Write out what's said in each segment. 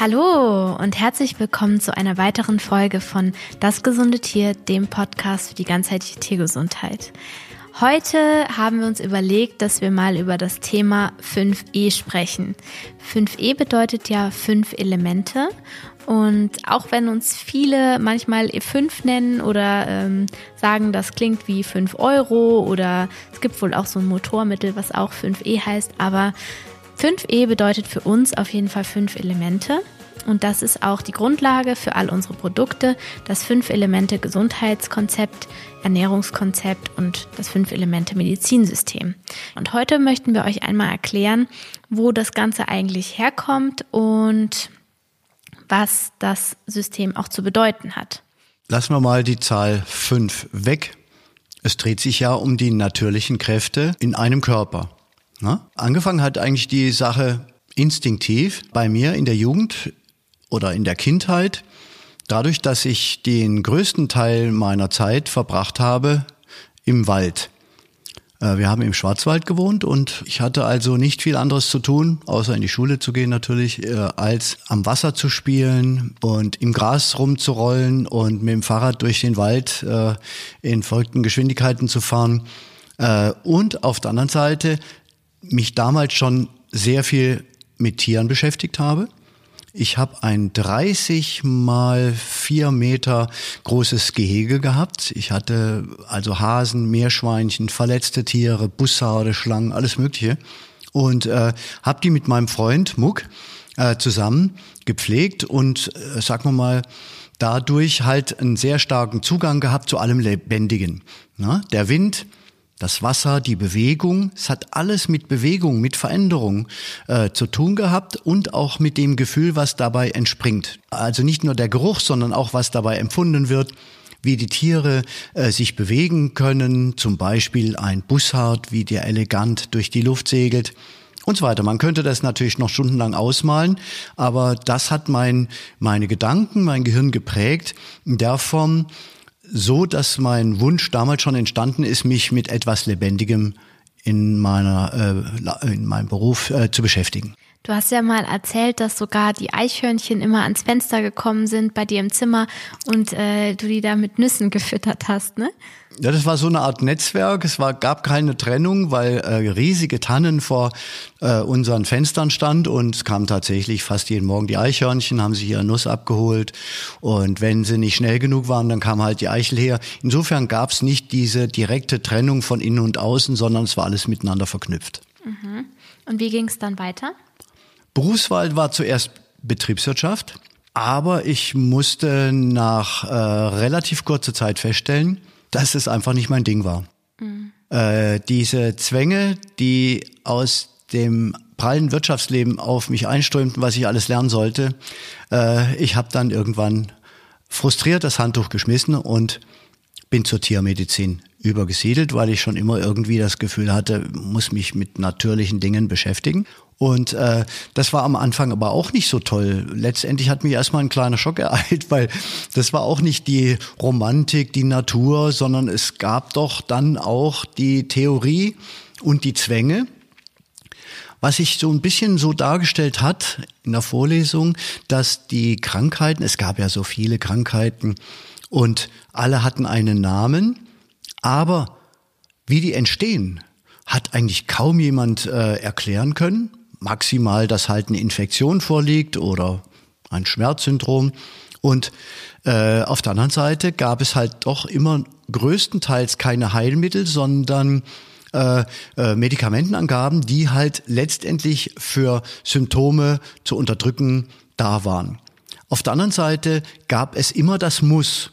Hallo und herzlich willkommen zu einer weiteren Folge von Das gesunde Tier, dem Podcast für die ganzheitliche Tiergesundheit. Heute haben wir uns überlegt, dass wir mal über das Thema 5e sprechen. 5e bedeutet ja fünf Elemente und auch wenn uns viele manchmal E5 nennen oder ähm, sagen, das klingt wie 5 Euro oder es gibt wohl auch so ein Motormittel, was auch 5e heißt, aber 5e bedeutet für uns auf jeden Fall fünf Elemente. Und das ist auch die Grundlage für all unsere Produkte, das Fünf-Elemente-Gesundheitskonzept, Ernährungskonzept und das Fünf-Elemente-Medizinsystem. Und heute möchten wir euch einmal erklären, wo das Ganze eigentlich herkommt und was das System auch zu bedeuten hat. Lassen wir mal die Zahl 5 weg. Es dreht sich ja um die natürlichen Kräfte in einem Körper. Na? Angefangen hat eigentlich die Sache instinktiv bei mir in der Jugend oder in der Kindheit. Dadurch, dass ich den größten Teil meiner Zeit verbracht habe im Wald. Äh, wir haben im Schwarzwald gewohnt und ich hatte also nicht viel anderes zu tun, außer in die Schule zu gehen natürlich, äh, als am Wasser zu spielen und im Gras rumzurollen und mit dem Fahrrad durch den Wald äh, in folgten Geschwindigkeiten zu fahren. Und auf der anderen Seite mich damals schon sehr viel mit Tieren beschäftigt habe. Ich habe ein 30 mal 4 Meter großes Gehege gehabt. Ich hatte also Hasen, Meerschweinchen, verletzte Tiere, Bussarde, Schlangen, alles Mögliche. Und äh, habe die mit meinem Freund Muck äh, zusammen gepflegt und, äh, sagen wir mal, dadurch halt einen sehr starken Zugang gehabt zu allem Lebendigen. Na, der Wind, das Wasser, die Bewegung, es hat alles mit Bewegung, mit Veränderung äh, zu tun gehabt und auch mit dem Gefühl, was dabei entspringt. Also nicht nur der Geruch, sondern auch was dabei empfunden wird, wie die Tiere äh, sich bewegen können, zum Beispiel ein Bussard, wie der elegant durch die Luft segelt und so weiter. Man könnte das natürlich noch stundenlang ausmalen, aber das hat mein, meine Gedanken, mein Gehirn geprägt in der Form, so, dass mein Wunsch damals schon entstanden ist, mich mit etwas Lebendigem in meiner äh, in meinem Beruf äh, zu beschäftigen. Du hast ja mal erzählt, dass sogar die Eichhörnchen immer ans Fenster gekommen sind bei dir im Zimmer und äh, du die da mit Nüssen gefüttert hast, ne? Ja, das war so eine Art Netzwerk. Es war, gab keine Trennung, weil äh, riesige Tannen vor äh, unseren Fenstern stand und es kamen tatsächlich fast jeden Morgen die Eichhörnchen, haben sich ihre Nuss abgeholt und wenn sie nicht schnell genug waren, dann kam halt die Eichel her. Insofern gab es nicht diese direkte Trennung von innen und außen, sondern es war alles miteinander verknüpft. Mhm. Und wie ging es dann weiter? Berufswahl war zuerst Betriebswirtschaft, aber ich musste nach äh, relativ kurzer Zeit feststellen, dass es einfach nicht mein Ding war. Mhm. Äh, diese Zwänge, die aus dem prallen Wirtschaftsleben auf mich einströmten, was ich alles lernen sollte, äh, ich habe dann irgendwann frustriert das Handtuch geschmissen und bin zur Tiermedizin übergesiedelt, weil ich schon immer irgendwie das Gefühl hatte, muss mich mit natürlichen Dingen beschäftigen. Und äh, das war am Anfang aber auch nicht so toll. Letztendlich hat mich erstmal ein kleiner Schock ereilt, weil das war auch nicht die Romantik, die Natur, sondern es gab doch dann auch die Theorie und die Zwänge. Was sich so ein bisschen so dargestellt hat in der Vorlesung, dass die Krankheiten, es gab ja so viele Krankheiten und alle hatten einen Namen, aber wie die entstehen, hat eigentlich kaum jemand äh, erklären können maximal, dass halt eine Infektion vorliegt oder ein Schmerzsyndrom. Und äh, auf der anderen Seite gab es halt doch immer größtenteils keine Heilmittel, sondern äh, äh, Medikamentenangaben, die halt letztendlich für Symptome zu unterdrücken da waren. Auf der anderen Seite gab es immer das Muss.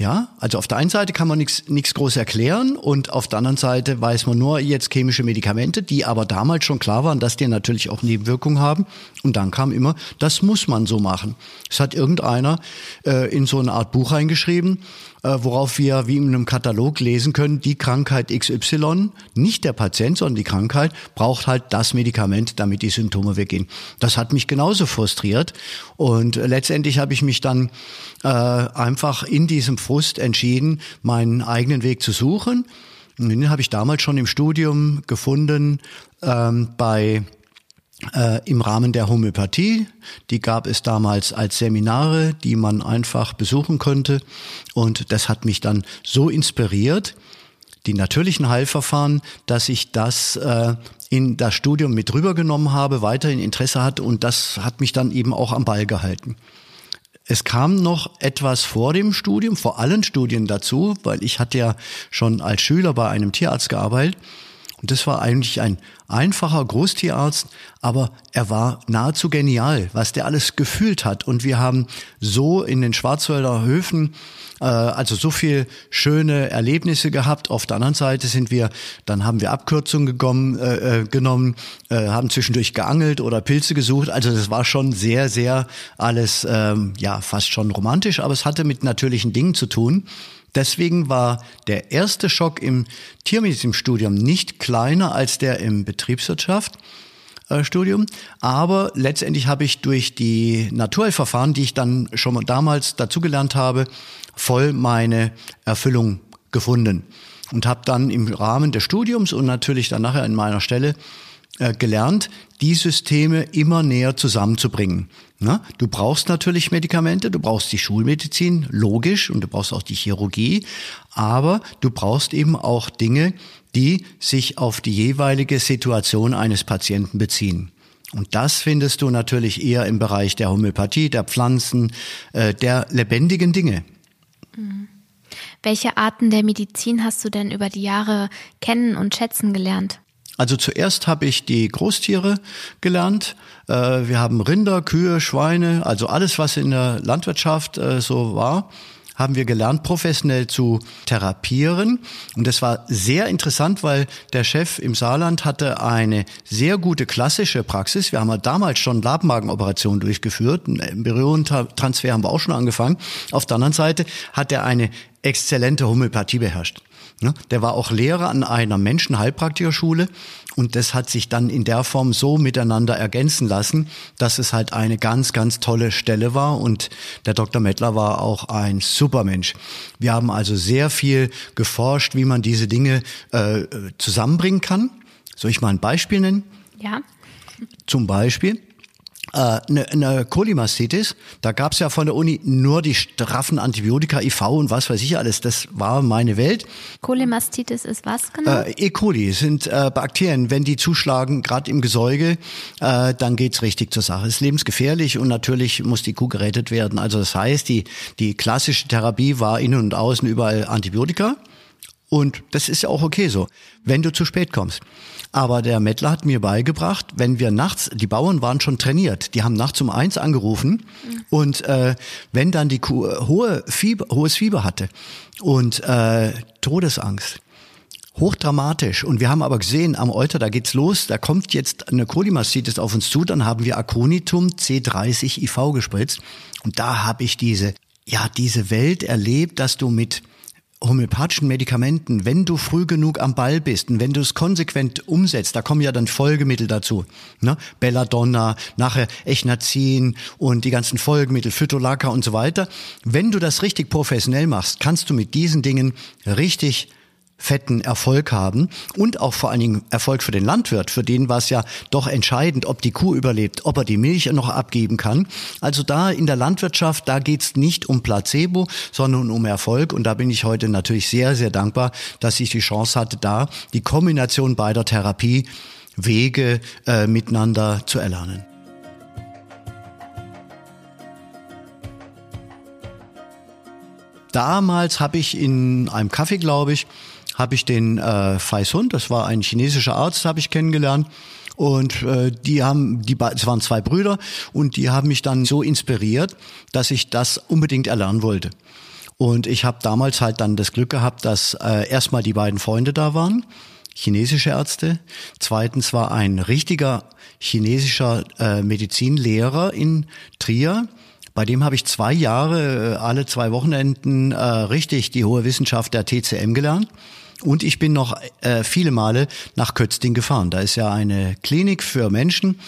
Ja, also auf der einen Seite kann man nichts groß erklären und auf der anderen Seite weiß man nur jetzt chemische Medikamente, die aber damals schon klar waren, dass die natürlich auch Nebenwirkungen haben. Und dann kam immer, das muss man so machen. Es hat irgendeiner äh, in so eine Art Buch reingeschrieben, äh, worauf wir wie in einem Katalog lesen können, die Krankheit XY, nicht der Patient, sondern die Krankheit, braucht halt das Medikament, damit die Symptome weggehen. Das hat mich genauso frustriert und letztendlich habe ich mich dann äh, einfach in diesem Frust entschieden, meinen eigenen Weg zu suchen. Und den habe ich damals schon im Studium gefunden ähm, bei äh, im Rahmen der Homöopathie. Die gab es damals als Seminare, die man einfach besuchen konnte. Und das hat mich dann so inspiriert, die natürlichen Heilverfahren, dass ich das äh, in das Studium mit rübergenommen habe, weiterhin Interesse hatte und das hat mich dann eben auch am Ball gehalten. Es kam noch etwas vor dem Studium, vor allen Studien dazu, weil ich hatte ja schon als Schüler bei einem Tierarzt gearbeitet und das war eigentlich ein einfacher Großtierarzt, aber er war nahezu genial, was der alles gefühlt hat. Und wir haben so in den Schwarzwälder Höfen also so viel schöne Erlebnisse gehabt. Auf der anderen Seite sind wir, dann haben wir Abkürzungen gekommen, äh, äh, genommen, äh, haben zwischendurch geangelt oder Pilze gesucht. Also das war schon sehr, sehr alles, ähm, ja, fast schon romantisch, aber es hatte mit natürlichen Dingen zu tun. Deswegen war der erste Schock im Tiermedizinstudium nicht kleiner als der im Betriebswirtschaft. Studium. Aber letztendlich habe ich durch die Naturheilverfahren, die ich dann schon damals dazugelernt habe, voll meine Erfüllung gefunden. Und habe dann im Rahmen des Studiums und natürlich dann nachher in meiner Stelle äh, gelernt, die Systeme immer näher zusammenzubringen. Na, du brauchst natürlich Medikamente, du brauchst die Schulmedizin, logisch, und du brauchst auch die Chirurgie, aber du brauchst eben auch Dinge, die sich auf die jeweilige Situation eines Patienten beziehen. Und das findest du natürlich eher im Bereich der Homöopathie, der Pflanzen, äh, der lebendigen Dinge. Mhm. Welche Arten der Medizin hast du denn über die Jahre kennen und schätzen gelernt? Also zuerst habe ich die Großtiere gelernt. Äh, wir haben Rinder, Kühe, Schweine, also alles, was in der Landwirtschaft äh, so war haben wir gelernt, professionell zu therapieren. Und das war sehr interessant, weil der Chef im Saarland hatte eine sehr gute klassische Praxis. Wir haben halt damals schon Labmagenoperationen durchgeführt. Einen Berührungstransfer haben wir auch schon angefangen. Auf der anderen Seite hat er eine exzellente Homöopathie beherrscht. Ne? Der war auch Lehrer an einer Menschenheilpraktikerschule und das hat sich dann in der Form so miteinander ergänzen lassen, dass es halt eine ganz, ganz tolle Stelle war und der Dr. Mettler war auch ein Supermensch. Wir haben also sehr viel geforscht, wie man diese Dinge äh, zusammenbringen kann. Soll ich mal ein Beispiel nennen? Ja. Zum Beispiel eine, äh, eine Kolimastitis, da gab's ja von der Uni nur die straffen Antibiotika, IV und was weiß ich alles. Das war meine Welt. Kolimastitis ist was genau? Äh, e. coli sind äh, Bakterien. Wenn die zuschlagen, gerade im Gesäuge, äh, dann geht's richtig zur Sache. Es ist lebensgefährlich und natürlich muss die Kuh gerettet werden. Also das heißt, die, die klassische Therapie war innen und außen überall Antibiotika. Und das ist ja auch okay so, wenn du zu spät kommst. Aber der Mettler hat mir beigebracht, wenn wir nachts, die Bauern waren schon trainiert, die haben nachts um eins angerufen mhm. und äh, wenn dann die Kuh äh, hohe Fieber, hohes Fieber hatte und äh, Todesangst, hochdramatisch. Und wir haben aber gesehen, am Euter, da geht's los, da kommt jetzt eine Kolimastitis auf uns zu, dann haben wir Aconitum C30 IV gespritzt. Und da habe ich diese, ja, diese Welt erlebt, dass du mit homöopathischen Medikamenten, wenn du früh genug am Ball bist und wenn du es konsequent umsetzt, da kommen ja dann Folgemittel dazu, ne? Belladonna, nachher Echnazin und die ganzen Folgemittel, Phytolacca und so weiter. Wenn du das richtig professionell machst, kannst du mit diesen Dingen richtig fetten Erfolg haben und auch vor allen Dingen Erfolg für den Landwirt. Für den war es ja doch entscheidend, ob die Kuh überlebt, ob er die Milch noch abgeben kann. Also da in der Landwirtschaft, da geht's nicht um Placebo, sondern um Erfolg. Und da bin ich heute natürlich sehr, sehr dankbar, dass ich die Chance hatte, da die Kombination beider Therapiewege äh, miteinander zu erlernen. Damals habe ich in einem Kaffee, glaube ich, habe ich den äh, Faisund, das war ein chinesischer Arzt, habe ich kennengelernt. Und äh, die haben, die es waren zwei Brüder und die haben mich dann so inspiriert, dass ich das unbedingt erlernen wollte. Und ich habe damals halt dann das Glück gehabt, dass äh, erstmal die beiden Freunde da waren, chinesische Ärzte. Zweitens war ein richtiger chinesischer äh, Medizinlehrer in Trier. Bei dem habe ich zwei Jahre, äh, alle zwei Wochenenden äh, richtig die hohe Wissenschaft der TCM gelernt. Und ich bin noch äh, viele Male nach Kötzding gefahren. Da ist ja eine Klinik für Menschen,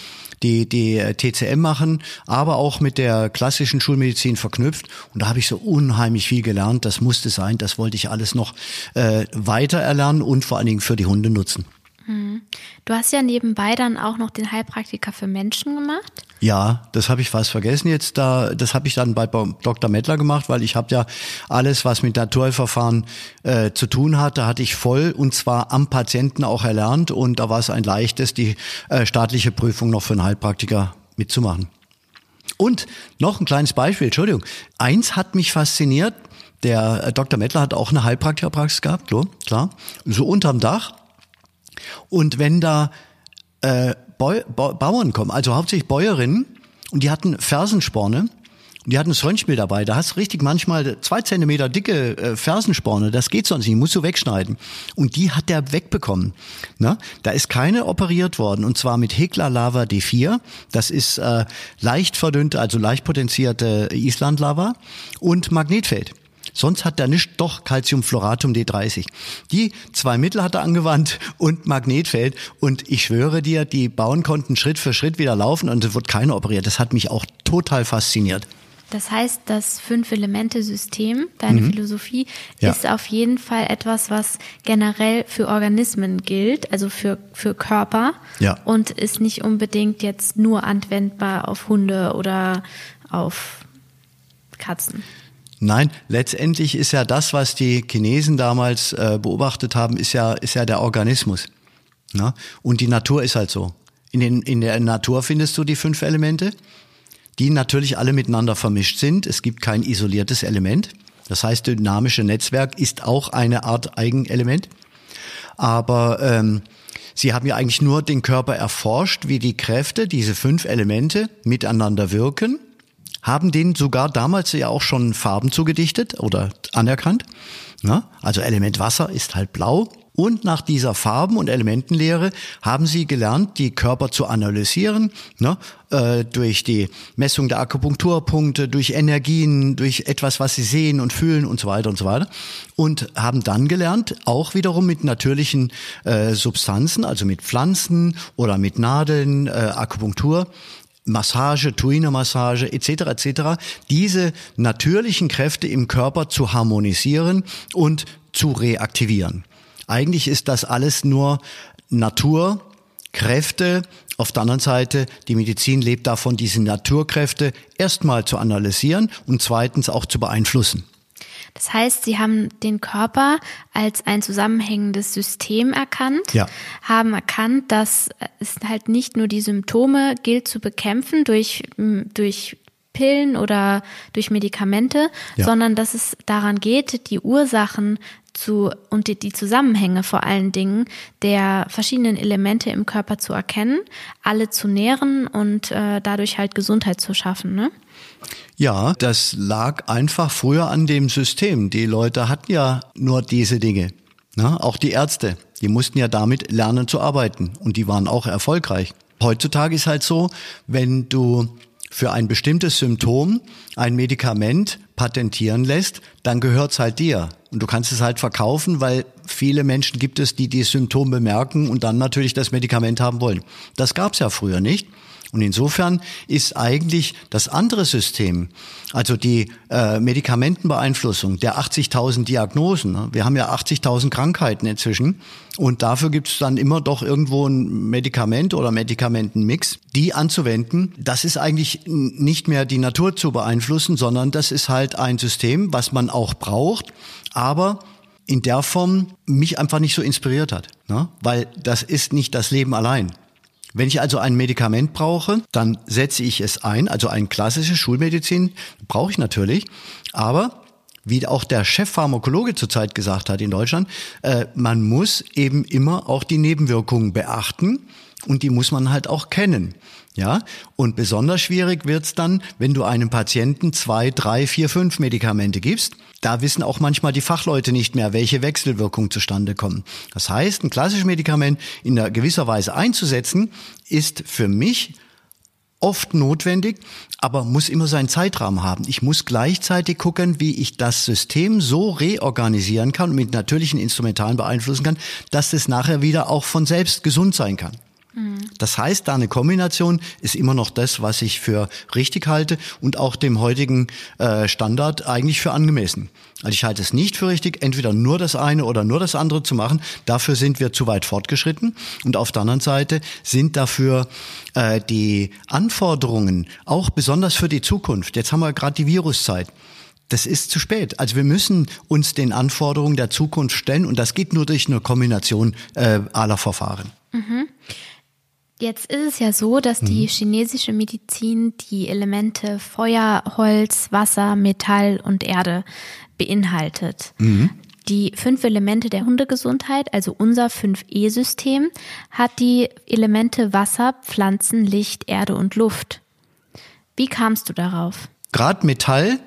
die die äh, TCM machen, aber auch mit der klassischen Schulmedizin verknüpft. Und da habe ich so unheimlich viel gelernt. Das musste sein. Das wollte ich alles noch äh, weiter erlernen und vor allen Dingen für die Hunde nutzen. Mhm. Du hast ja nebenbei dann auch noch den Heilpraktiker für Menschen gemacht. Ja, das habe ich fast vergessen jetzt. Da, das habe ich dann bei Dr. Mettler gemacht, weil ich habe ja alles, was mit Naturverfahren äh, zu tun hat, da hatte ich voll und zwar am Patienten auch erlernt und da war es ein leichtes, die äh, staatliche Prüfung noch für einen Heilpraktiker mitzumachen. Und noch ein kleines Beispiel, Entschuldigung. Eins hat mich fasziniert. Der äh, Dr. Mettler hat auch eine Heilpraktikerpraxis gehabt, klar. So unterm Dach. Und wenn da äh, Bauern kommen, also hauptsächlich Bäuerinnen, und die hatten Fersensporne, und die hatten das Röntgenbild dabei. Da hast du richtig manchmal zwei Zentimeter dicke äh, Fersensporne. Das geht sonst nicht. Musst du wegschneiden. Und die hat der wegbekommen. Ne? Da ist keine operiert worden. Und zwar mit Hekla Lava D4. Das ist äh, leicht verdünnte, also leicht potenzierte Islandlava und Magnetfeld. Sonst hat er nicht doch Calciumfloratum D30. Die zwei Mittel hat er angewandt und Magnetfeld. Und ich schwöre dir, die Bauern konnten Schritt für Schritt wieder laufen und es wird keiner operiert. Das hat mich auch total fasziniert. Das heißt, das Fünf-Elemente-System, deine mhm. Philosophie, ja. ist auf jeden Fall etwas, was generell für Organismen gilt, also für, für Körper. Ja. Und ist nicht unbedingt jetzt nur anwendbar auf Hunde oder auf Katzen. Nein, letztendlich ist ja das, was die Chinesen damals äh, beobachtet haben, ist ja, ist ja der Organismus. Ja? Und die Natur ist halt so. In, den, in der Natur findest du die fünf Elemente, die natürlich alle miteinander vermischt sind. Es gibt kein isoliertes Element. Das heißt, dynamische Netzwerk ist auch eine Art Eigenelement. Aber ähm, sie haben ja eigentlich nur den Körper erforscht, wie die Kräfte, diese fünf Elemente miteinander wirken haben denen sogar damals ja auch schon Farben zugedichtet oder anerkannt. Ja, also Element Wasser ist halt blau. Und nach dieser Farben- und Elementenlehre haben sie gelernt, die Körper zu analysieren, ne, äh, durch die Messung der Akupunkturpunkte, durch Energien, durch etwas, was sie sehen und fühlen und so weiter und so weiter. Und haben dann gelernt, auch wiederum mit natürlichen äh, Substanzen, also mit Pflanzen oder mit Nadeln, äh, Akupunktur, Massage, Tuina-Massage etc. etc. diese natürlichen Kräfte im Körper zu harmonisieren und zu reaktivieren. Eigentlich ist das alles nur Naturkräfte. Auf der anderen Seite, die Medizin lebt davon, diese Naturkräfte erstmal zu analysieren und zweitens auch zu beeinflussen. Das heißt, sie haben den Körper als ein zusammenhängendes System erkannt, ja. haben erkannt, dass es halt nicht nur die Symptome gilt zu bekämpfen durch, durch Pillen oder durch Medikamente, ja. sondern dass es daran geht, die Ursachen zu und die, die, Zusammenhänge vor allen Dingen der verschiedenen Elemente im Körper zu erkennen, alle zu nähren und äh, dadurch halt Gesundheit zu schaffen. Ne? Ja, das lag einfach früher an dem System. Die Leute hatten ja nur diese Dinge. Na, auch die Ärzte, die mussten ja damit lernen zu arbeiten und die waren auch erfolgreich. Heutzutage ist halt so, wenn du für ein bestimmtes Symptom ein Medikament patentieren lässt, dann gehört's halt dir. Und du kannst es halt verkaufen, weil viele Menschen gibt es, die die Symptome bemerken und dann natürlich das Medikament haben wollen. Das gab's ja früher nicht. Und insofern ist eigentlich das andere System, also die äh, Medikamentenbeeinflussung der 80.000 Diagnosen, ne? wir haben ja 80.000 Krankheiten inzwischen und dafür gibt es dann immer doch irgendwo ein Medikament oder Medikamentenmix, die anzuwenden. Das ist eigentlich nicht mehr die Natur zu beeinflussen, sondern das ist halt ein System, was man auch braucht, aber in der Form mich einfach nicht so inspiriert hat, ne? weil das ist nicht das Leben allein. Wenn ich also ein Medikament brauche, dann setze ich es ein, also ein klassische Schulmedizin brauche ich natürlich, aber wie auch der Chefpharmakologe zurzeit gesagt hat in Deutschland, äh, man muss eben immer auch die Nebenwirkungen beachten und die muss man halt auch kennen. Ja, und besonders schwierig wird's dann, wenn du einem Patienten zwei, drei, vier, fünf Medikamente gibst. Da wissen auch manchmal die Fachleute nicht mehr, welche Wechselwirkungen zustande kommen. Das heißt, ein klassisches Medikament in gewisser Weise einzusetzen, ist für mich oft notwendig, aber muss immer seinen Zeitrahmen haben. Ich muss gleichzeitig gucken, wie ich das System so reorganisieren kann und mit natürlichen Instrumentalen beeinflussen kann, dass es nachher wieder auch von selbst gesund sein kann. Das heißt, da eine Kombination ist immer noch das, was ich für richtig halte und auch dem heutigen äh, Standard eigentlich für angemessen. Also ich halte es nicht für richtig, entweder nur das eine oder nur das andere zu machen. Dafür sind wir zu weit fortgeschritten. Und auf der anderen Seite sind dafür äh, die Anforderungen auch besonders für die Zukunft. Jetzt haben wir gerade die Viruszeit. Das ist zu spät. Also wir müssen uns den Anforderungen der Zukunft stellen und das geht nur durch eine Kombination äh, aller Verfahren. Mhm. Jetzt ist es ja so, dass die mhm. chinesische Medizin die Elemente Feuer, Holz, Wasser, Metall und Erde beinhaltet. Mhm. Die fünf Elemente der Hundegesundheit, also unser 5E-System, hat die Elemente Wasser, Pflanzen, Licht, Erde und Luft. Wie kamst du darauf? Gerade Metall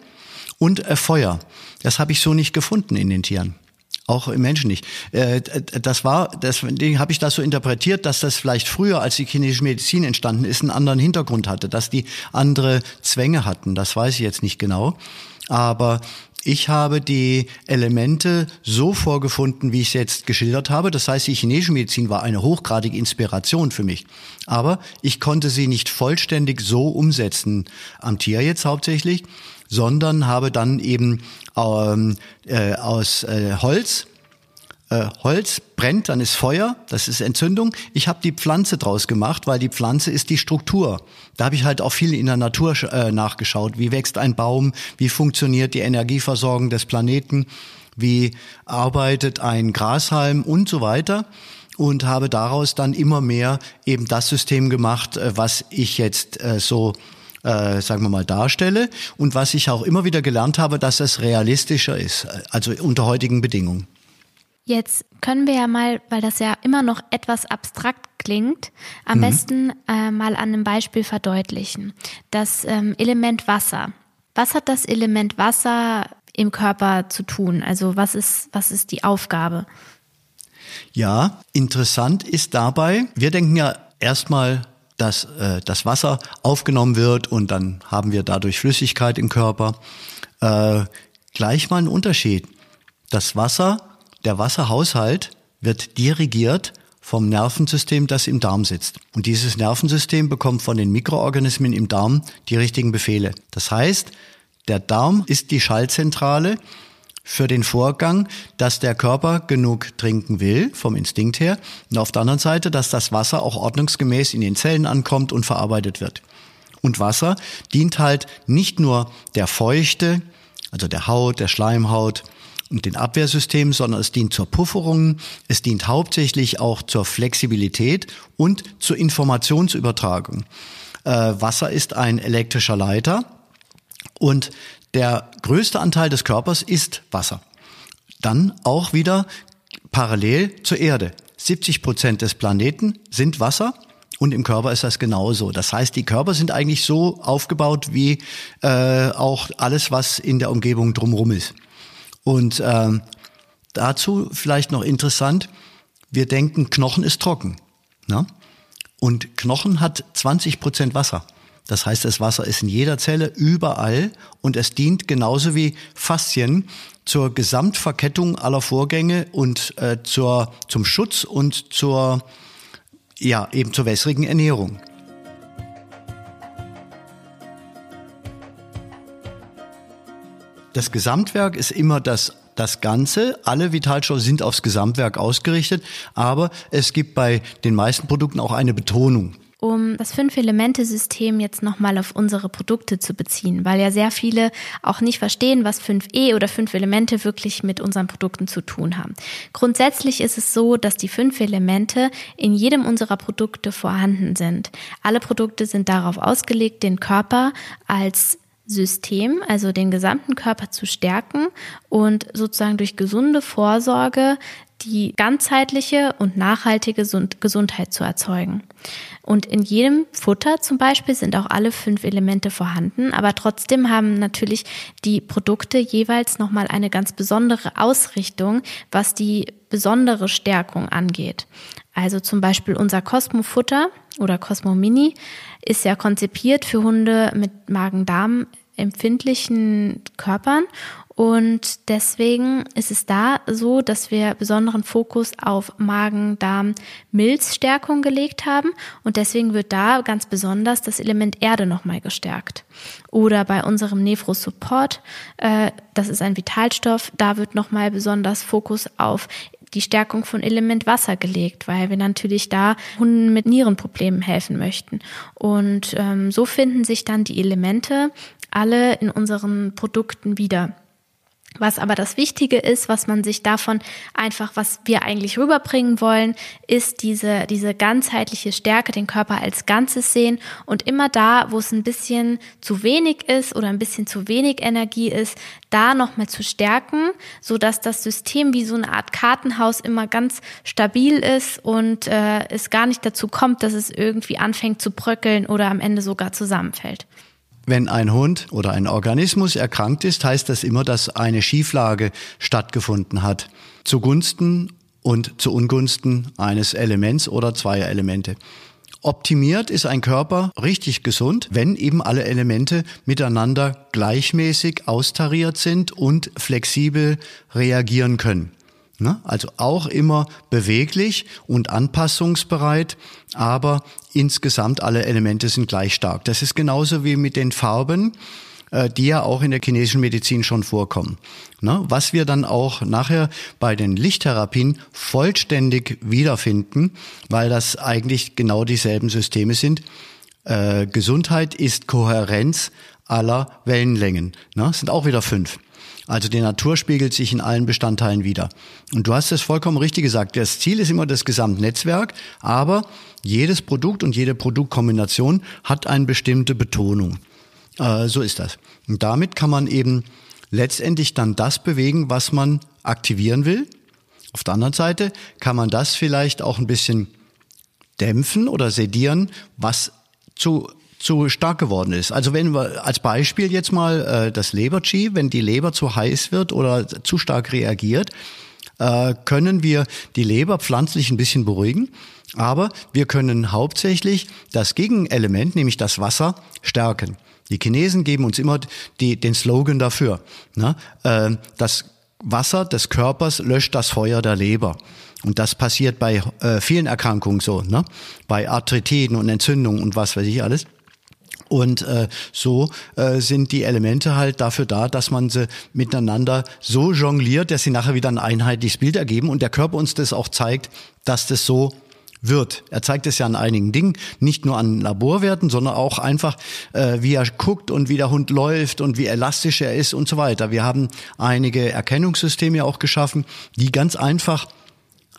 und äh, Feuer. Das habe ich so nicht gefunden in den Tieren auch im Menschen nicht. Äh, das war, deswegen habe ich das so interpretiert, dass das vielleicht früher, als die chinesische Medizin entstanden ist, einen anderen Hintergrund hatte, dass die andere Zwänge hatten. Das weiß ich jetzt nicht genau. Aber ich habe die Elemente so vorgefunden, wie ich es jetzt geschildert habe. Das heißt, die chinesische Medizin war eine hochgradige Inspiration für mich. Aber ich konnte sie nicht vollständig so umsetzen, am Tier jetzt hauptsächlich, sondern habe dann eben ähm, äh, aus äh, Holz äh, Holz brennt, dann ist Feuer, das ist Entzündung. Ich habe die Pflanze draus gemacht, weil die Pflanze ist die Struktur. Da habe ich halt auch viel in der Natur äh, nachgeschaut. Wie wächst ein Baum? Wie funktioniert die Energieversorgung des Planeten? Wie arbeitet ein Grashalm und so weiter? Und habe daraus dann immer mehr eben das System gemacht, äh, was ich jetzt äh, so äh, sagen wir mal, darstelle und was ich auch immer wieder gelernt habe, dass es realistischer ist, also unter heutigen Bedingungen. Jetzt können wir ja mal, weil das ja immer noch etwas abstrakt klingt, am mhm. besten äh, mal an einem Beispiel verdeutlichen. Das ähm, Element Wasser. Was hat das Element Wasser im Körper zu tun? Also was ist, was ist die Aufgabe? Ja, interessant ist dabei, wir denken ja erstmal dass äh, das Wasser aufgenommen wird und dann haben wir dadurch Flüssigkeit im Körper. Äh, gleich mal ein Unterschied. Das Wasser, der Wasserhaushalt wird dirigiert vom Nervensystem, das im Darm sitzt. Und dieses Nervensystem bekommt von den Mikroorganismen im Darm die richtigen Befehle. Das heißt, der Darm ist die Schaltzentrale für den Vorgang, dass der Körper genug trinken will, vom Instinkt her, und auf der anderen Seite, dass das Wasser auch ordnungsgemäß in den Zellen ankommt und verarbeitet wird. Und Wasser dient halt nicht nur der Feuchte, also der Haut, der Schleimhaut und den Abwehrsystemen, sondern es dient zur Pufferung, es dient hauptsächlich auch zur Flexibilität und zur Informationsübertragung. Äh, Wasser ist ein elektrischer Leiter und der größte Anteil des Körpers ist Wasser. Dann auch wieder parallel zur Erde. 70 Prozent des Planeten sind Wasser und im Körper ist das genauso. Das heißt, die Körper sind eigentlich so aufgebaut wie äh, auch alles, was in der Umgebung drumherum ist. Und äh, dazu vielleicht noch interessant, wir denken, Knochen ist trocken. Ne? Und Knochen hat 20 Prozent Wasser. Das heißt, das Wasser ist in jeder Zelle überall und es dient genauso wie Faszien zur Gesamtverkettung aller Vorgänge und äh, zur, zum Schutz und zur, ja, eben zur wässrigen Ernährung. Das Gesamtwerk ist immer das das Ganze. Alle Vitalstoffe sind aufs Gesamtwerk ausgerichtet, aber es gibt bei den meisten Produkten auch eine Betonung um das Fünf-Elemente-System jetzt nochmal auf unsere Produkte zu beziehen, weil ja sehr viele auch nicht verstehen, was 5E oder fünf Elemente wirklich mit unseren Produkten zu tun haben. Grundsätzlich ist es so, dass die fünf Elemente in jedem unserer Produkte vorhanden sind. Alle Produkte sind darauf ausgelegt, den Körper als System, also den gesamten Körper zu stärken und sozusagen durch gesunde Vorsorge die ganzheitliche und nachhaltige Gesundheit zu erzeugen. Und in jedem Futter zum Beispiel sind auch alle fünf Elemente vorhanden, aber trotzdem haben natürlich die Produkte jeweils nochmal eine ganz besondere Ausrichtung, was die besondere Stärkung angeht. Also zum Beispiel unser Cosmo Futter oder Cosmo Mini ist ja konzipiert für Hunde mit Magen-Darm empfindlichen Körpern und deswegen ist es da so, dass wir besonderen Fokus auf Magen-Darm-Milzstärkung gelegt haben. Und deswegen wird da ganz besonders das Element Erde nochmal gestärkt. Oder bei unserem Nephrosupport, äh, das ist ein Vitalstoff, da wird nochmal besonders Fokus auf die Stärkung von Element Wasser gelegt, weil wir natürlich da Hunden mit Nierenproblemen helfen möchten. Und ähm, so finden sich dann die Elemente alle in unseren Produkten wieder. Was aber das Wichtige ist, was man sich davon einfach, was wir eigentlich rüberbringen wollen, ist diese, diese ganzheitliche Stärke, den Körper als Ganzes sehen und immer da, wo es ein bisschen zu wenig ist oder ein bisschen zu wenig Energie ist, da nochmal zu stärken, so dass das System wie so eine Art Kartenhaus immer ganz stabil ist und äh, es gar nicht dazu kommt, dass es irgendwie anfängt zu bröckeln oder am Ende sogar zusammenfällt. Wenn ein Hund oder ein Organismus erkrankt ist, heißt das immer, dass eine Schieflage stattgefunden hat. Zugunsten und zu Ungunsten eines Elements oder zweier Elemente. Optimiert ist ein Körper richtig gesund, wenn eben alle Elemente miteinander gleichmäßig austariert sind und flexibel reagieren können. Ne? Also auch immer beweglich und anpassungsbereit, aber insgesamt alle Elemente sind gleich stark. Das ist genauso wie mit den Farben, äh, die ja auch in der chinesischen Medizin schon vorkommen. Ne? Was wir dann auch nachher bei den Lichttherapien vollständig wiederfinden, weil das eigentlich genau dieselben Systeme sind. Äh, Gesundheit ist Kohärenz aller Wellenlängen. Ne? Das sind auch wieder fünf. Also die Natur spiegelt sich in allen Bestandteilen wieder. Und du hast es vollkommen richtig gesagt. Das Ziel ist immer das Gesamtnetzwerk, aber jedes Produkt und jede Produktkombination hat eine bestimmte Betonung. Äh, so ist das. Und damit kann man eben letztendlich dann das bewegen, was man aktivieren will. Auf der anderen Seite kann man das vielleicht auch ein bisschen dämpfen oder sedieren, was zu zu stark geworden ist. Also wenn wir als Beispiel jetzt mal äh, das Leber-Chi, wenn die Leber zu heiß wird oder zu stark reagiert, äh, können wir die Leber pflanzlich ein bisschen beruhigen, aber wir können hauptsächlich das Gegenelement, nämlich das Wasser, stärken. Die Chinesen geben uns immer die, den Slogan dafür. Ne? Äh, das Wasser des Körpers löscht das Feuer der Leber. Und das passiert bei äh, vielen Erkrankungen so, ne? bei Arthritiden und Entzündungen und was weiß ich alles. Und äh, so äh, sind die Elemente halt dafür da, dass man sie miteinander so jongliert, dass sie nachher wieder ein einheitliches Bild ergeben und der Körper uns das auch zeigt, dass das so wird. Er zeigt es ja an einigen Dingen, nicht nur an Laborwerten, sondern auch einfach, äh, wie er guckt und wie der Hund läuft und wie elastisch er ist und so weiter. Wir haben einige Erkennungssysteme auch geschaffen, die ganz einfach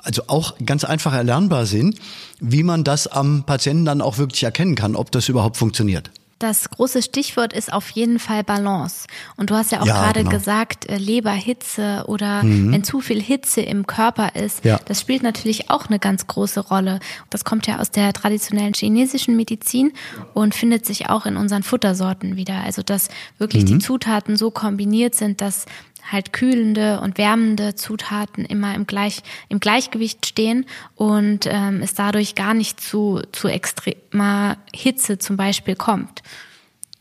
also auch ganz einfach erlernbar sind, wie man das am Patienten dann auch wirklich erkennen kann, ob das überhaupt funktioniert. Das große Stichwort ist auf jeden Fall Balance. Und du hast ja auch ja, gerade genau. gesagt, äh, Leberhitze oder mhm. wenn zu viel Hitze im Körper ist, ja. das spielt natürlich auch eine ganz große Rolle. Das kommt ja aus der traditionellen chinesischen Medizin und findet sich auch in unseren Futtersorten wieder. Also dass wirklich mhm. die Zutaten so kombiniert sind, dass halt kühlende und wärmende Zutaten immer im, Gleich, im Gleichgewicht stehen und ähm, es dadurch gar nicht zu, zu extremer Hitze zum Beispiel kommt.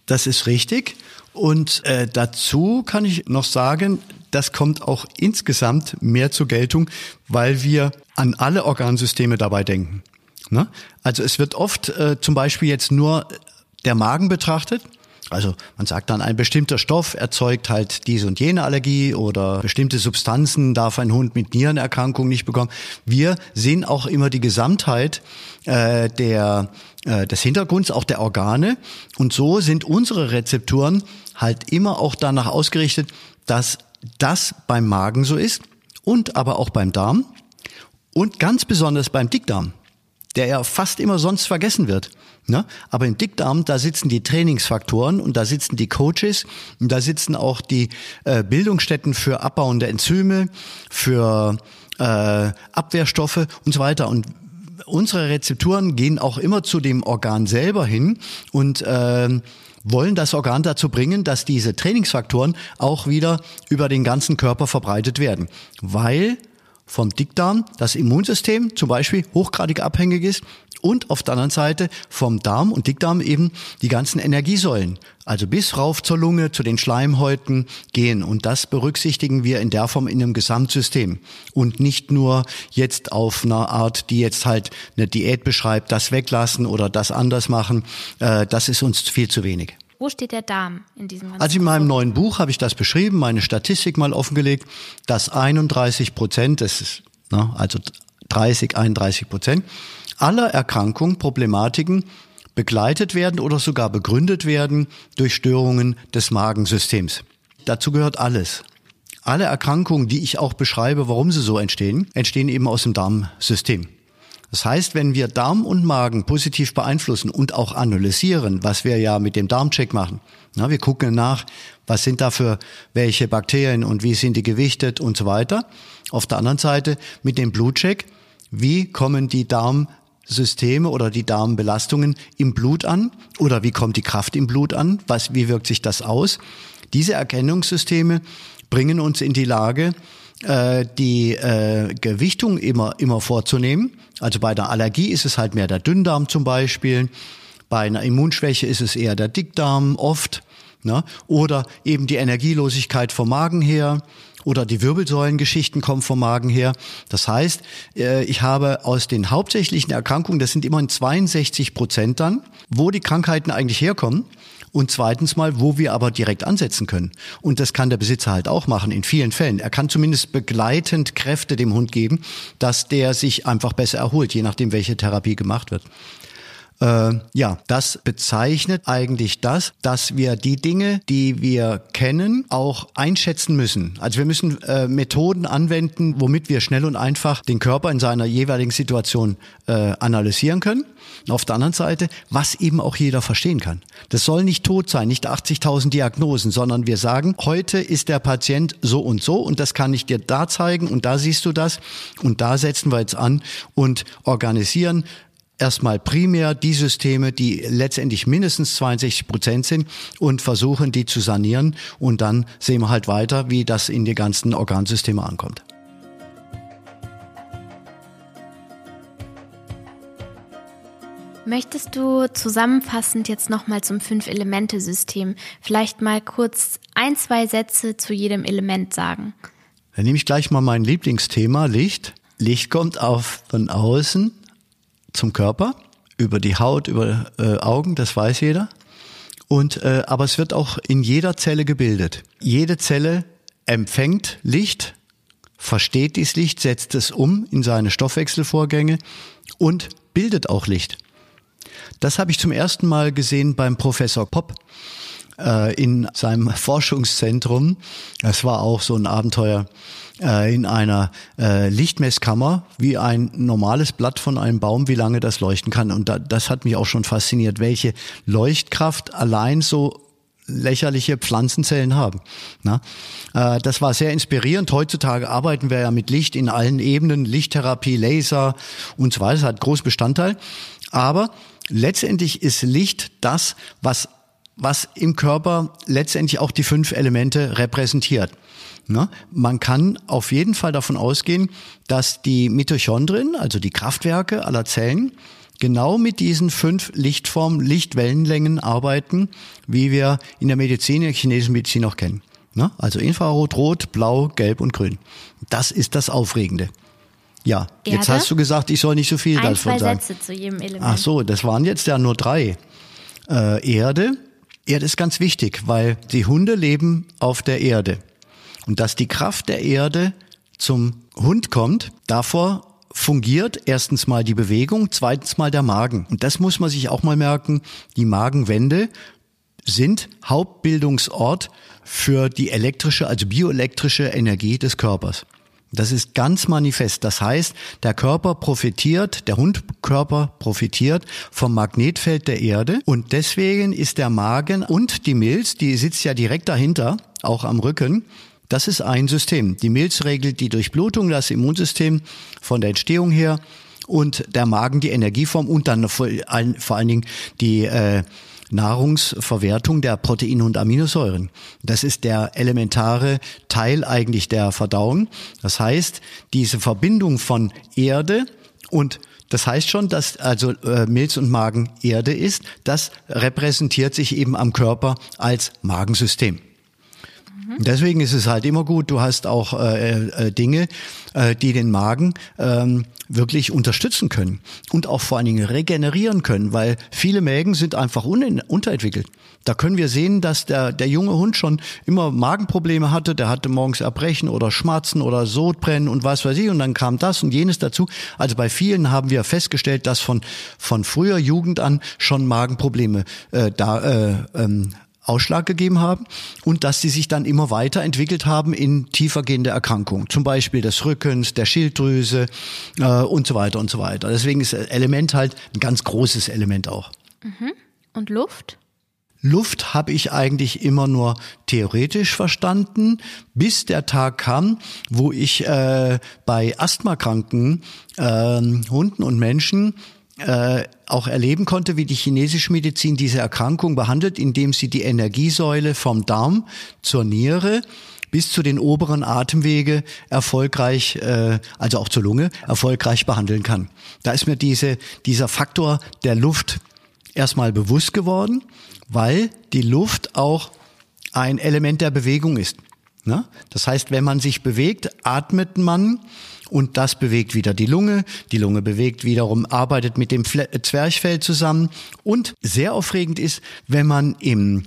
Das ist richtig. Und äh, dazu kann ich noch sagen, das kommt auch insgesamt mehr zur Geltung, weil wir an alle Organsysteme dabei denken. Ne? Also es wird oft äh, zum Beispiel jetzt nur der Magen betrachtet also man sagt dann, ein bestimmter Stoff erzeugt halt diese und jene Allergie oder bestimmte Substanzen darf ein Hund mit Nierenerkrankung nicht bekommen. Wir sehen auch immer die Gesamtheit äh, der, äh, des Hintergrunds, auch der Organe. Und so sind unsere Rezepturen halt immer auch danach ausgerichtet, dass das beim Magen so ist und aber auch beim Darm und ganz besonders beim Dickdarm, der ja fast immer sonst vergessen wird. Ne? Aber im Dickdarm, da sitzen die Trainingsfaktoren und da sitzen die Coaches und da sitzen auch die äh, Bildungsstätten für abbauende Enzyme, für äh, Abwehrstoffe und so weiter. Und unsere Rezepturen gehen auch immer zu dem Organ selber hin und äh, wollen das Organ dazu bringen, dass diese Trainingsfaktoren auch wieder über den ganzen Körper verbreitet werden. Weil vom Dickdarm das Immunsystem zum Beispiel hochgradig abhängig ist und auf der anderen Seite vom Darm und Dickdarm eben die ganzen Energiesäulen. Also bis rauf zur Lunge, zu den Schleimhäuten gehen. Und das berücksichtigen wir in der Form in einem Gesamtsystem. Und nicht nur jetzt auf einer Art, die jetzt halt eine Diät beschreibt, das weglassen oder das anders machen. Äh, das ist uns viel zu wenig. Wo steht der Darm in diesem ganzen Also in meinem neuen Buch habe ich das beschrieben, meine Statistik mal offengelegt, dass 31 Prozent, das ist, ne, also 30, 31 Prozent aller Erkrankungen, Problematiken begleitet werden oder sogar begründet werden durch Störungen des Magensystems. Dazu gehört alles. Alle Erkrankungen, die ich auch beschreibe, warum sie so entstehen, entstehen eben aus dem Darmsystem. Das heißt, wenn wir Darm und Magen positiv beeinflussen und auch analysieren, was wir ja mit dem Darmcheck machen, na, wir gucken nach, was sind da für welche Bakterien und wie sind die gewichtet und so weiter. Auf der anderen Seite mit dem Blutcheck, wie kommen die Darm Systeme oder die Darmbelastungen im Blut an oder wie kommt die Kraft im Blut an? Was, wie wirkt sich das aus? Diese Erkennungssysteme bringen uns in die Lage, äh, die äh, Gewichtung immer, immer vorzunehmen. Also bei der Allergie ist es halt mehr der Dünndarm zum Beispiel. Bei einer Immunschwäche ist es eher der Dickdarm oft. Ne? Oder eben die Energielosigkeit vom Magen her oder die Wirbelsäulengeschichten kommen vom Magen her. Das heißt, äh, ich habe aus den hauptsächlichen Erkrankungen, das sind immerhin 62 Prozent dann, wo die Krankheiten eigentlich herkommen. Und zweitens mal, wo wir aber direkt ansetzen können. Und das kann der Besitzer halt auch machen in vielen Fällen. Er kann zumindest begleitend Kräfte dem Hund geben, dass der sich einfach besser erholt, je nachdem, welche Therapie gemacht wird. Äh, ja, das bezeichnet eigentlich das, dass wir die Dinge, die wir kennen, auch einschätzen müssen. Also wir müssen äh, Methoden anwenden, womit wir schnell und einfach den Körper in seiner jeweiligen Situation äh, analysieren können. Auf der anderen Seite, was eben auch jeder verstehen kann. Das soll nicht tot sein, nicht 80.000 Diagnosen, sondern wir sagen, heute ist der Patient so und so und das kann ich dir da zeigen und da siehst du das und da setzen wir jetzt an und organisieren erstmal primär die Systeme, die letztendlich mindestens 62 Prozent sind und versuchen, die zu sanieren. Und dann sehen wir halt weiter, wie das in die ganzen Organsysteme ankommt. Möchtest du zusammenfassend jetzt nochmal zum Fünf-Elemente-System vielleicht mal kurz ein, zwei Sätze zu jedem Element sagen? Dann nehme ich gleich mal mein Lieblingsthema, Licht. Licht kommt auf von außen zum Körper, über die Haut, über äh, Augen, das weiß jeder. Und äh, aber es wird auch in jeder Zelle gebildet. Jede Zelle empfängt Licht, versteht dieses Licht, setzt es um in seine Stoffwechselvorgänge und bildet auch Licht. Das habe ich zum ersten Mal gesehen beim Professor Popp äh, in seinem Forschungszentrum. Das war auch so ein Abenteuer äh, in einer äh, Lichtmesskammer, wie ein normales Blatt von einem Baum, wie lange das leuchten kann. Und da, das hat mich auch schon fasziniert, welche Leuchtkraft allein so lächerliche Pflanzenzellen haben. Na? Äh, das war sehr inspirierend. Heutzutage arbeiten wir ja mit Licht in allen Ebenen, Lichttherapie, Laser und so weiter. Das hat groß Bestandteil. Aber letztendlich ist Licht das, was was im Körper letztendlich auch die fünf Elemente repräsentiert. Ne? Man kann auf jeden Fall davon ausgehen, dass die Mitochondrien, also die Kraftwerke aller Zellen, genau mit diesen fünf Lichtformen, Lichtwellenlängen arbeiten, wie wir in der Medizin, in der chinesischen Medizin auch kennen. Ne? Also Infrarot, Rot, Blau, Gelb und Grün. Das ist das Aufregende. Ja, Erde? jetzt hast du gesagt, ich soll nicht so viel Ein, davon sagen. Sätze zu jedem Element. Ach so, das waren jetzt ja nur drei. Äh, Erde. Erde ist ganz wichtig, weil die Hunde leben auf der Erde. Und dass die Kraft der Erde zum Hund kommt, davor fungiert erstens mal die Bewegung, zweitens mal der Magen. Und das muss man sich auch mal merken. Die Magenwände sind Hauptbildungsort für die elektrische, also bioelektrische Energie des Körpers. Das ist ganz manifest. Das heißt, der Körper profitiert, der Hundkörper profitiert vom Magnetfeld der Erde und deswegen ist der Magen und die Milz, die sitzt ja direkt dahinter, auch am Rücken, das ist ein System. Die Milz regelt die Durchblutung, das Immunsystem von der Entstehung her und der Magen die Energieform und dann vor allen, Dingen die äh, Nahrungsverwertung der Proteine und Aminosäuren. Das ist der elementare Teil eigentlich der Verdauung. Das heißt, diese Verbindung von Erde Und das heißt schon, dass also äh, Milz und Magen Erde ist. Das repräsentiert sich eben am Körper als Magensystem. Deswegen ist es halt immer gut, du hast auch äh, äh, Dinge, äh, die den Magen ähm, wirklich unterstützen können und auch vor allen Dingen regenerieren können, weil viele Mägen sind einfach un unterentwickelt. Da können wir sehen, dass der, der junge Hund schon immer Magenprobleme hatte, der hatte morgens Erbrechen oder Schmatzen oder Sodbrennen und was weiß ich und dann kam das und jenes dazu. Also bei vielen haben wir festgestellt, dass von, von früher Jugend an schon Magenprobleme äh, da äh, ähm, Ausschlag gegeben haben und dass sie sich dann immer weiter entwickelt haben in tiefergehende Erkrankungen, zum Beispiel des Rückens, der Schilddrüse äh, und so weiter und so weiter. Deswegen ist Element halt ein ganz großes Element auch. Mhm. Und Luft? Luft habe ich eigentlich immer nur theoretisch verstanden, bis der Tag kam, wo ich äh, bei Asthmakranken äh, Hunden und Menschen äh, auch erleben konnte, wie die chinesische Medizin diese Erkrankung behandelt, indem sie die Energiesäule vom Darm zur Niere bis zu den oberen Atemwege erfolgreich, äh, also auch zur Lunge, erfolgreich behandeln kann. Da ist mir diese, dieser Faktor der Luft erstmal bewusst geworden, weil die Luft auch ein Element der Bewegung ist. Ne? Das heißt, wenn man sich bewegt, atmet man und das bewegt wieder die Lunge. Die Lunge bewegt wiederum, arbeitet mit dem Zwerchfell zusammen. Und sehr aufregend ist, wenn man im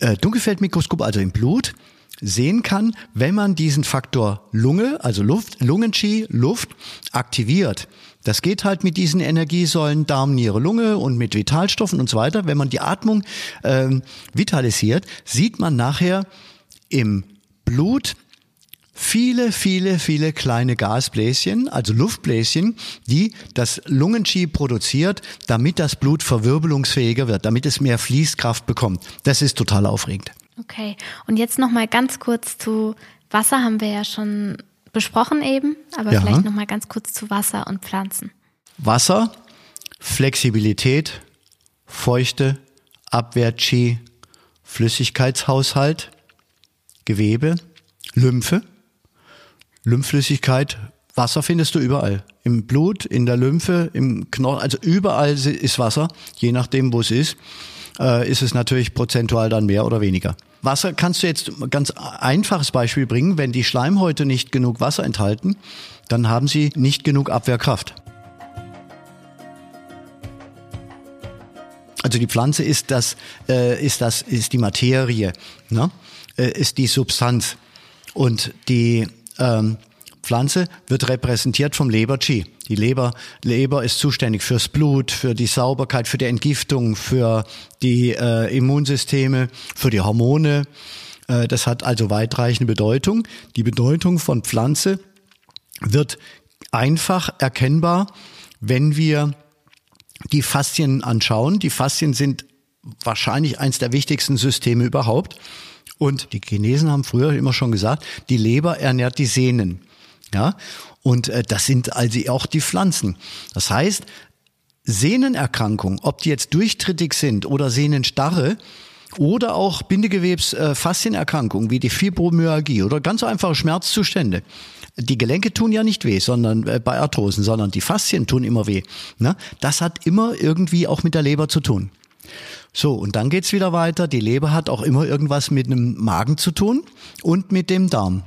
äh, Dunkelfeldmikroskop, also im Blut, sehen kann, wenn man diesen Faktor Lunge, also Luft, Lungenqi, Luft, aktiviert. Das geht halt mit diesen Energiesäulen Darm, Niere, Lunge und mit Vitalstoffen und so weiter. Wenn man die Atmung äh, vitalisiert, sieht man nachher im Blut viele, viele, viele kleine Gasbläschen, also Luftbläschen, die das Lungenqi produziert, damit das Blut verwirbelungsfähiger wird, damit es mehr Fließkraft bekommt. Das ist total aufregend. Okay, und jetzt noch mal ganz kurz zu Wasser haben wir ja schon besprochen eben, aber ja. vielleicht noch mal ganz kurz zu Wasser und Pflanzen. Wasser, Flexibilität, Feuchte, Abwehr-Qi, Flüssigkeitshaushalt, Gewebe, Lymphe, Lymphflüssigkeit, Wasser findest du überall. Im Blut, in der Lymphe, im Knochen, also überall ist Wasser, je nachdem, wo es ist, äh, ist es natürlich prozentual dann mehr oder weniger. Wasser kannst du jetzt ganz einfaches Beispiel bringen, wenn die Schleimhäute nicht genug Wasser enthalten, dann haben sie nicht genug Abwehrkraft. Also die Pflanze ist das, äh, ist das, ist die Materie, ne? Äh, ist die Substanz und die ähm, Pflanze wird repräsentiert vom Leber-Qi. Die Leber, Leber ist zuständig fürs Blut, für die Sauberkeit, für die Entgiftung, für die äh, Immunsysteme, für die Hormone. Äh, das hat also weitreichende Bedeutung. Die Bedeutung von Pflanze wird einfach erkennbar, wenn wir die Faszien anschauen. Die Faszien sind wahrscheinlich eins der wichtigsten Systeme überhaupt. Und die Chinesen haben früher immer schon gesagt, die Leber ernährt die Sehnen. Ja, und äh, das sind also auch die Pflanzen. Das heißt, Sehnenerkrankungen, ob die jetzt durchtrittig sind oder Sehnenstarre, oder auch Bindegewebsfaszienerkrankungen äh, wie die Fibromyalgie oder ganz einfache Schmerzzustände. Die Gelenke tun ja nicht weh, sondern äh, bei Arthrosen, sondern die Faszien tun immer weh. Ne? Das hat immer irgendwie auch mit der Leber zu tun. So, und dann geht's wieder weiter. Die Leber hat auch immer irgendwas mit einem Magen zu tun und mit dem Darm.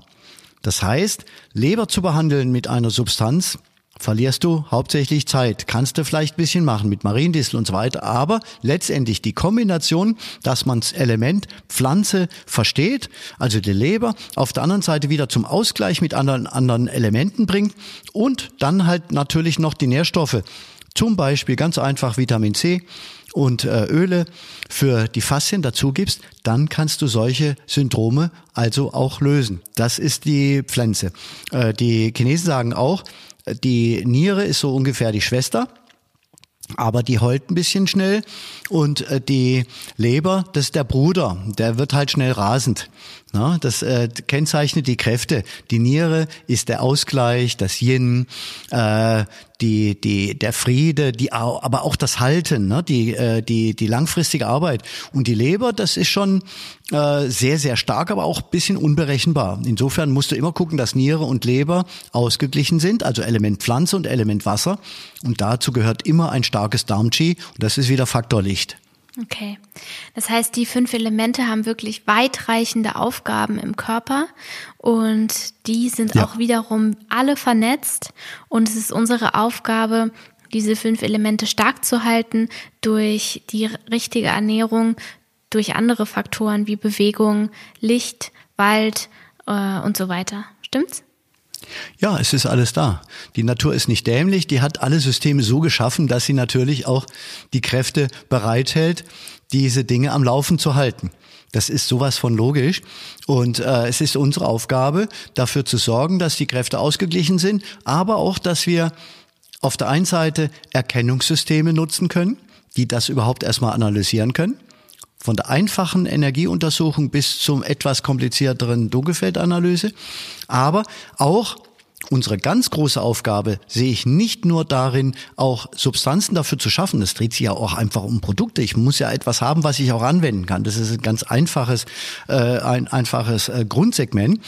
Das heißt, Leber zu behandeln mit einer Substanz, verlierst du hauptsächlich Zeit. Kannst du vielleicht ein bisschen machen mit Mariendistel und so weiter, aber letztendlich die Kombination, dass man das Element Pflanze versteht, also die Leber, auf der anderen Seite wieder zum Ausgleich mit anderen, anderen Elementen bringt und dann halt natürlich noch die Nährstoffe, zum Beispiel ganz einfach Vitamin C, und äh, Öle für die Faszien dazu gibst, dann kannst du solche Syndrome also auch lösen. Das ist die Pflanze. Äh, die Chinesen sagen auch, die Niere ist so ungefähr die Schwester aber die heult ein bisschen schnell und äh, die Leber, das ist der Bruder, der wird halt schnell rasend. Na, das äh, kennzeichnet die Kräfte. Die Niere ist der Ausgleich, das Yin, äh, die, die, der Friede, die, aber auch das Halten, ne? die, äh, die, die langfristige Arbeit. Und die Leber, das ist schon äh, sehr, sehr stark, aber auch bisschen unberechenbar. Insofern musst du immer gucken, dass Niere und Leber ausgeglichen sind, also Element Pflanze und Element Wasser. Und dazu gehört immer ein starkes Darm-Chi. Und das ist wieder Faktor Licht. Okay. Das heißt, die fünf Elemente haben wirklich weitreichende Aufgaben im Körper und die sind ja. auch wiederum alle vernetzt und es ist unsere Aufgabe, diese fünf Elemente stark zu halten durch die richtige Ernährung, durch andere Faktoren wie Bewegung, Licht, Wald äh, und so weiter. Stimmt's? Ja, es ist alles da. Die Natur ist nicht dämlich, die hat alle Systeme so geschaffen, dass sie natürlich auch die Kräfte bereithält, diese Dinge am Laufen zu halten. Das ist sowas von logisch. Und äh, es ist unsere Aufgabe, dafür zu sorgen, dass die Kräfte ausgeglichen sind, aber auch, dass wir auf der einen Seite Erkennungssysteme nutzen können, die das überhaupt erstmal analysieren können von der einfachen Energieuntersuchung bis zum etwas komplizierteren Dunkelfeldanalyse. Aber auch unsere ganz große Aufgabe sehe ich nicht nur darin, auch Substanzen dafür zu schaffen. Es dreht sich ja auch einfach um Produkte. Ich muss ja etwas haben, was ich auch anwenden kann. Das ist ein ganz einfaches, äh, ein einfaches äh, Grundsegment.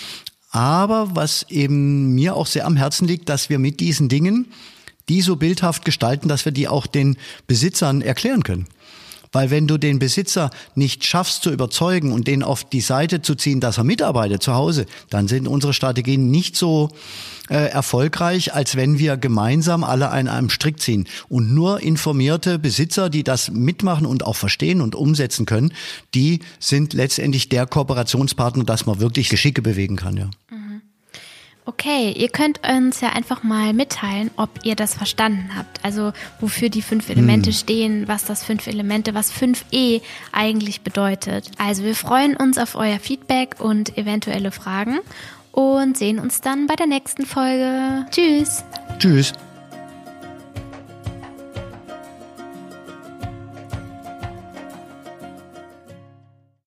Aber was eben mir auch sehr am Herzen liegt, dass wir mit diesen Dingen die so bildhaft gestalten, dass wir die auch den Besitzern erklären können. Weil wenn du den Besitzer nicht schaffst zu überzeugen und den auf die Seite zu ziehen, dass er mitarbeitet zu Hause, dann sind unsere Strategien nicht so äh, erfolgreich, als wenn wir gemeinsam alle an einem Strick ziehen. Und nur informierte Besitzer, die das mitmachen und auch verstehen und umsetzen können, die sind letztendlich der Kooperationspartner, dass man wirklich Geschicke bewegen kann, ja. Mhm. Okay, ihr könnt uns ja einfach mal mitteilen, ob ihr das verstanden habt. Also wofür die fünf Elemente hm. stehen, was das fünf Elemente, was 5e eigentlich bedeutet. Also wir freuen uns auf euer Feedback und eventuelle Fragen und sehen uns dann bei der nächsten Folge. Tschüss. Tschüss.